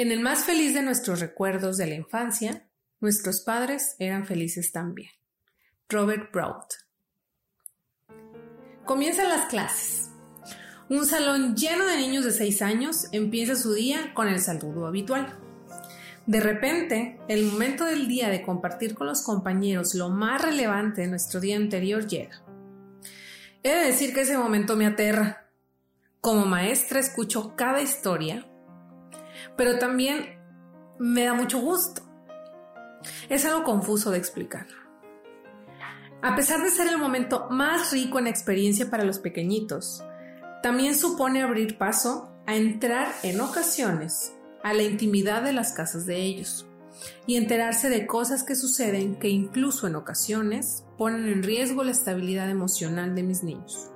En el más feliz de nuestros recuerdos de la infancia, nuestros padres eran felices también. Robert Brault. Comienzan las clases. Un salón lleno de niños de 6 años empieza su día con el saludo habitual. De repente, el momento del día de compartir con los compañeros lo más relevante de nuestro día anterior llega. He de decir que ese momento me aterra. Como maestra escucho cada historia, pero también me da mucho gusto. Es algo confuso de explicar. A pesar de ser el momento más rico en experiencia para los pequeñitos, también supone abrir paso a entrar en ocasiones a la intimidad de las casas de ellos y enterarse de cosas que suceden que incluso en ocasiones ponen en riesgo la estabilidad emocional de mis niños.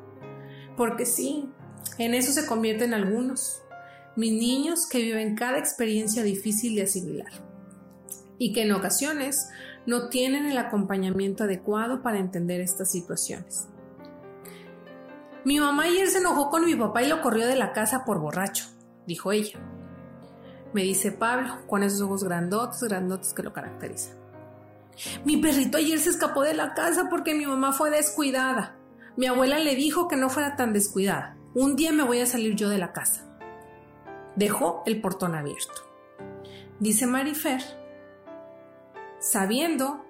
Porque sí, en eso se convierten algunos, mis niños que viven cada experiencia difícil de asimilar y que en ocasiones no tienen el acompañamiento adecuado para entender estas situaciones. Mi mamá ayer se enojó con mi papá y lo corrió de la casa por borracho, dijo ella. Me dice Pablo, con esos ojos grandotes, grandotes que lo caracterizan. Mi perrito ayer se escapó de la casa porque mi mamá fue descuidada. Mi abuela le dijo que no fuera tan descuidada. Un día me voy a salir yo de la casa. Dejó el portón abierto. Dice Marifer, sabiendo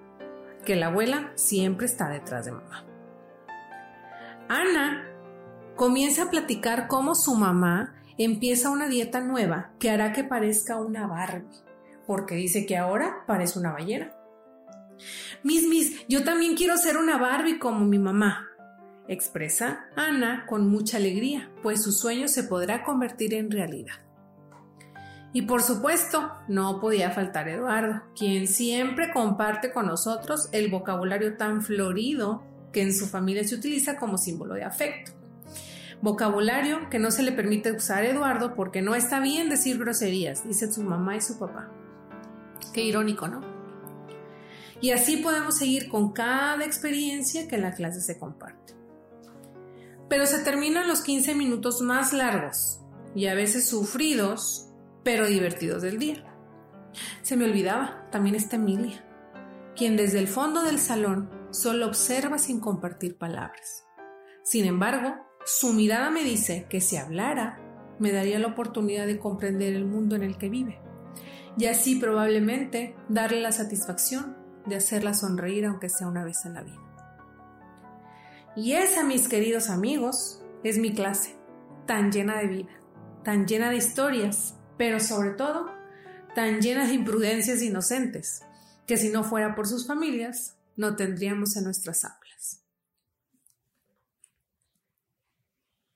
que la abuela siempre está detrás de mamá. Ana comienza a platicar cómo su mamá empieza una dieta nueva que hará que parezca una Barbie, porque dice que ahora parece una ballena. Miss, Miss, yo también quiero ser una Barbie como mi mamá, expresa Ana con mucha alegría, pues su sueño se podrá convertir en realidad. Y por supuesto, no podía faltar Eduardo, quien siempre comparte con nosotros el vocabulario tan florido que en su familia se utiliza como símbolo de afecto. Vocabulario que no se le permite usar a Eduardo porque no está bien decir groserías, dice su mamá y su papá. Qué irónico, ¿no? Y así podemos seguir con cada experiencia que en la clase se comparte. Pero se terminan los 15 minutos más largos y a veces sufridos pero divertidos del día. Se me olvidaba, también está Emilia, quien desde el fondo del salón solo observa sin compartir palabras. Sin embargo, su mirada me dice que si hablara, me daría la oportunidad de comprender el mundo en el que vive, y así probablemente darle la satisfacción de hacerla sonreír aunque sea una vez en la vida. Y esa, mis queridos amigos, es mi clase, tan llena de vida, tan llena de historias, pero sobre todo tan llena de imprudencias inocentes, que si no fuera por sus familias, no tendríamos en nuestras aulas.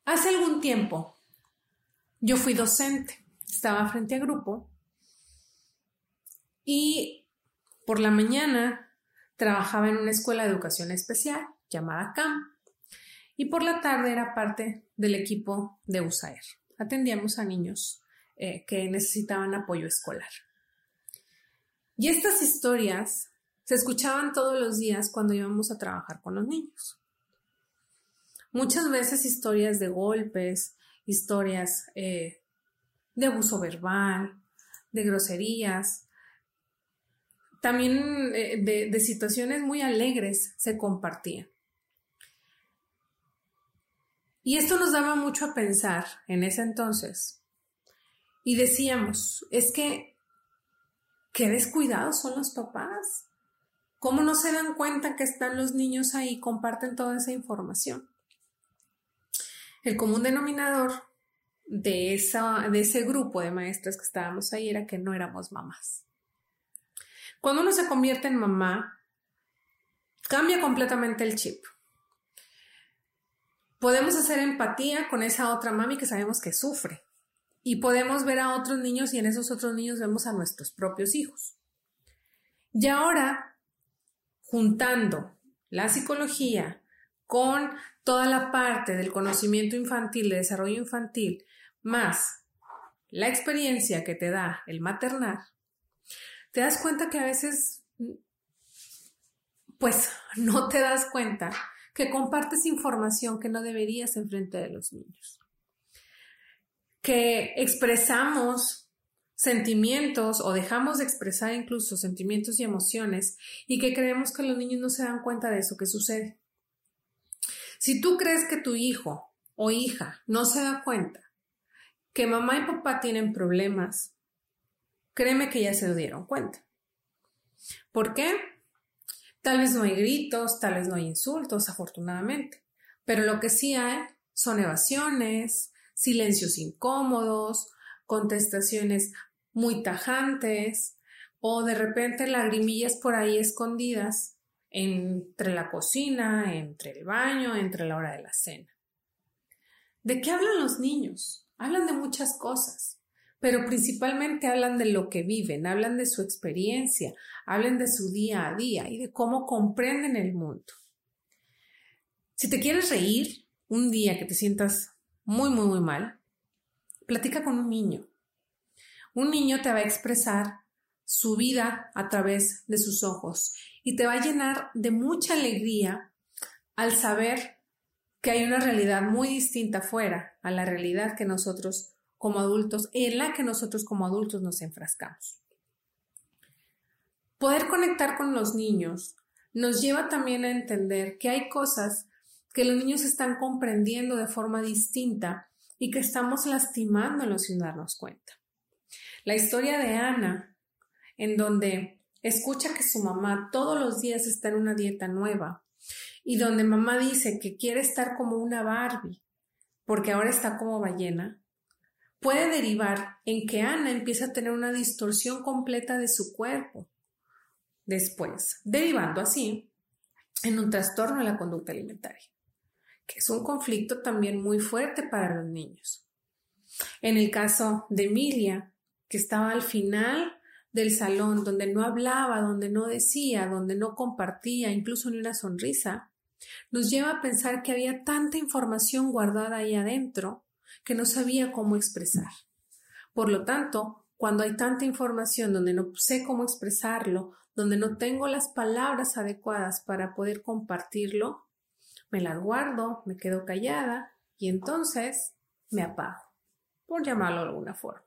Hace algún tiempo, yo fui docente, estaba frente a grupo y por la mañana trabajaba en una escuela de educación especial llamada CAM y por la tarde era parte del equipo de USAER. Atendíamos a niños eh, que necesitaban apoyo escolar. Y estas historias se escuchaban todos los días cuando íbamos a trabajar con los niños. Muchas veces historias de golpes, historias eh, de abuso verbal, de groserías, también eh, de, de situaciones muy alegres se compartían. Y esto nos daba mucho a pensar en ese entonces, y decíamos, es que, qué descuidados son los papás. ¿Cómo no se dan cuenta que están los niños ahí comparten toda esa información? El común denominador de, esa, de ese grupo de maestras que estábamos ahí era que no éramos mamás. Cuando uno se convierte en mamá, cambia completamente el chip. Podemos hacer empatía con esa otra mami que sabemos que sufre y podemos ver a otros niños y en esos otros niños vemos a nuestros propios hijos. Y ahora, juntando la psicología con toda la parte del conocimiento infantil, de desarrollo infantil, más la experiencia que te da el maternar, te das cuenta que a veces, pues, no te das cuenta que compartes información que no deberías enfrente de los niños que expresamos sentimientos o dejamos de expresar incluso sentimientos y emociones y que creemos que los niños no se dan cuenta de eso que sucede. Si tú crees que tu hijo o hija no se da cuenta que mamá y papá tienen problemas, créeme que ya se dieron cuenta. ¿Por qué? Tal vez no hay gritos, tal vez no hay insultos, afortunadamente, pero lo que sí hay son evasiones, silencios incómodos, contestaciones muy tajantes o de repente lagrimillas por ahí escondidas entre la cocina, entre el baño, entre la hora de la cena. ¿De qué hablan los niños? Hablan de muchas cosas, pero principalmente hablan de lo que viven, hablan de su experiencia, hablan de su día a día y de cómo comprenden el mundo. Si te quieres reír un día que te sientas muy, muy, muy mal, platica con un niño. Un niño te va a expresar su vida a través de sus ojos y te va a llenar de mucha alegría al saber que hay una realidad muy distinta fuera a la realidad que nosotros como adultos, en la que nosotros como adultos nos enfrascamos. Poder conectar con los niños nos lleva también a entender que hay cosas que los niños están comprendiendo de forma distinta y que estamos lastimándolos sin darnos cuenta. La historia de Ana, en donde escucha que su mamá todos los días está en una dieta nueva y donde mamá dice que quiere estar como una Barbie porque ahora está como ballena, puede derivar en que Ana empieza a tener una distorsión completa de su cuerpo. Después, derivando así en un trastorno de la conducta alimentaria, que es un conflicto también muy fuerte para los niños. En el caso de Emilia, que estaba al final del salón, donde no hablaba, donde no decía, donde no compartía, incluso ni una sonrisa, nos lleva a pensar que había tanta información guardada ahí adentro que no sabía cómo expresar. Por lo tanto, cuando hay tanta información donde no sé cómo expresarlo, donde no tengo las palabras adecuadas para poder compartirlo, me las guardo, me quedo callada y entonces me apago, por llamarlo de alguna forma.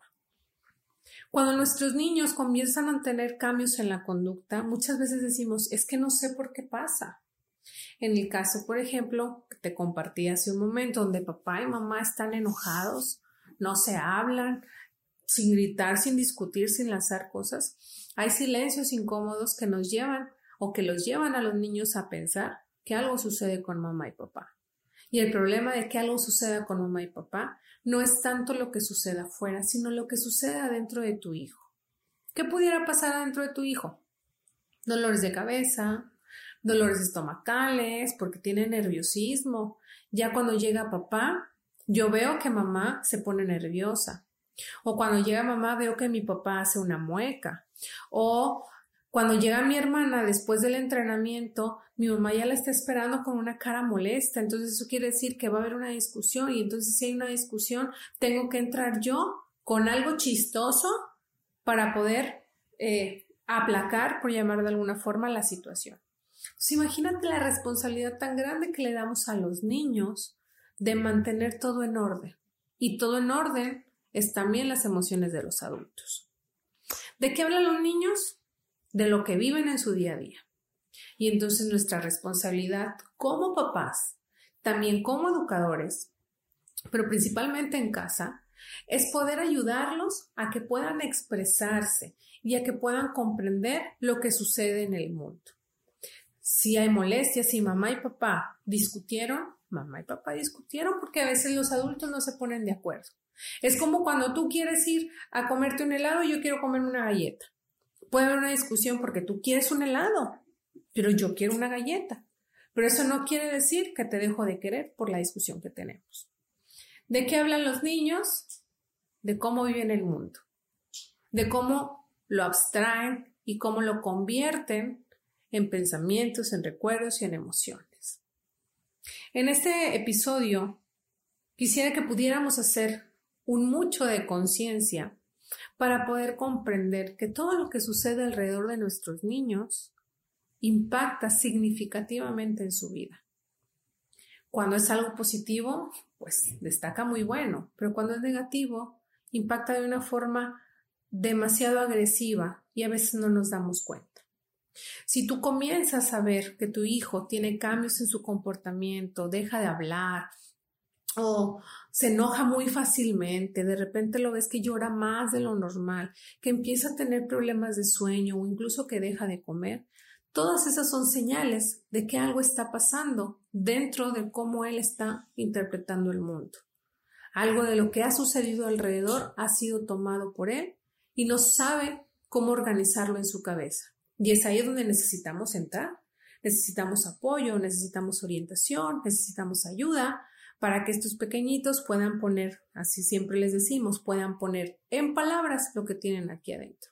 Cuando nuestros niños comienzan a tener cambios en la conducta, muchas veces decimos, es que no sé por qué pasa. En el caso, por ejemplo, que te compartí hace un momento, donde papá y mamá están enojados, no se hablan, sin gritar, sin discutir, sin lanzar cosas, hay silencios incómodos que nos llevan o que los llevan a los niños a pensar que algo sucede con mamá y papá. Y el problema de que algo suceda con mamá y papá no es tanto lo que suceda afuera, sino lo que sucede adentro de tu hijo. ¿Qué pudiera pasar adentro de tu hijo? Dolores de cabeza, dolores estomacales, porque tiene nerviosismo. Ya cuando llega papá, yo veo que mamá se pone nerviosa. O cuando llega mamá, veo que mi papá hace una mueca. O cuando llega mi hermana después del entrenamiento, mi mamá ya la está esperando con una cara molesta, entonces eso quiere decir que va a haber una discusión y entonces si hay una discusión, tengo que entrar yo con algo chistoso para poder eh, aplacar, por llamar de alguna forma, la situación. Entonces, imagínate la responsabilidad tan grande que le damos a los niños de mantener todo en orden. Y todo en orden es también las emociones de los adultos. ¿De qué hablan los niños? De lo que viven en su día a día. Y entonces nuestra responsabilidad como papás, también como educadores, pero principalmente en casa, es poder ayudarlos a que puedan expresarse y a que puedan comprender lo que sucede en el mundo. Si hay molestias, si mamá y papá discutieron, mamá y papá discutieron porque a veces los adultos no se ponen de acuerdo. Es como cuando tú quieres ir a comerte un helado y yo quiero comerme una galleta puede haber una discusión porque tú quieres un helado, pero yo quiero una galleta. Pero eso no quiere decir que te dejo de querer por la discusión que tenemos. ¿De qué hablan los niños? De cómo viven el mundo, de cómo lo abstraen y cómo lo convierten en pensamientos, en recuerdos y en emociones. En este episodio quisiera que pudiéramos hacer un mucho de conciencia para poder comprender que todo lo que sucede alrededor de nuestros niños impacta significativamente en su vida. Cuando es algo positivo, pues destaca muy bueno, pero cuando es negativo, impacta de una forma demasiado agresiva y a veces no nos damos cuenta. Si tú comienzas a ver que tu hijo tiene cambios en su comportamiento, deja de hablar o se enoja muy fácilmente, de repente lo ves que llora más de lo normal, que empieza a tener problemas de sueño o incluso que deja de comer, todas esas son señales de que algo está pasando dentro de cómo él está interpretando el mundo. Algo de lo que ha sucedido alrededor ha sido tomado por él y no sabe cómo organizarlo en su cabeza. Y es ahí donde necesitamos entrar. Necesitamos apoyo, necesitamos orientación, necesitamos ayuda para que estos pequeñitos puedan poner, así siempre les decimos, puedan poner en palabras lo que tienen aquí adentro.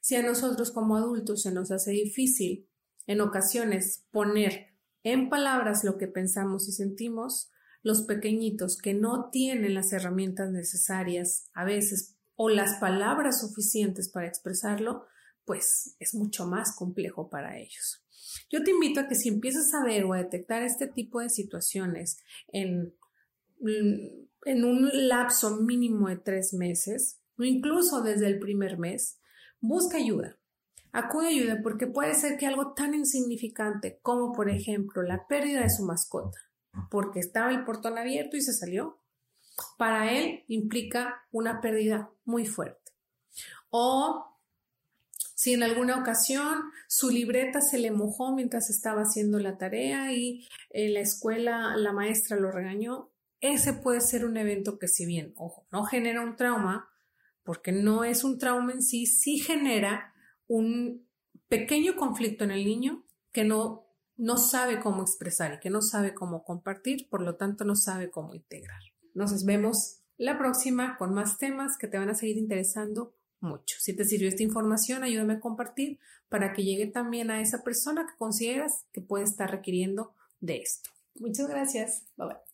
Si a nosotros como adultos se nos hace difícil en ocasiones poner en palabras lo que pensamos y sentimos, los pequeñitos que no tienen las herramientas necesarias a veces o las palabras suficientes para expresarlo, pues es mucho más complejo para ellos. Yo te invito a que si empiezas a ver o a detectar este tipo de situaciones en, en un lapso mínimo de tres meses o incluso desde el primer mes, busca ayuda. Acude ayuda porque puede ser que algo tan insignificante como por ejemplo la pérdida de su mascota, porque estaba el portón abierto y se salió, para él implica una pérdida muy fuerte. O si en alguna ocasión su libreta se le mojó mientras estaba haciendo la tarea y en la escuela la maestra lo regañó, ese puede ser un evento que si bien, ojo, no genera un trauma, porque no es un trauma en sí, sí genera un pequeño conflicto en el niño que no, no sabe cómo expresar y que no sabe cómo compartir, por lo tanto no sabe cómo integrar. Nos vemos la próxima con más temas que te van a seguir interesando mucho. Si te sirvió esta información, ayúdame a compartir para que llegue también a esa persona que consideras que puede estar requiriendo de esto. Muchas gracias. Bye bye.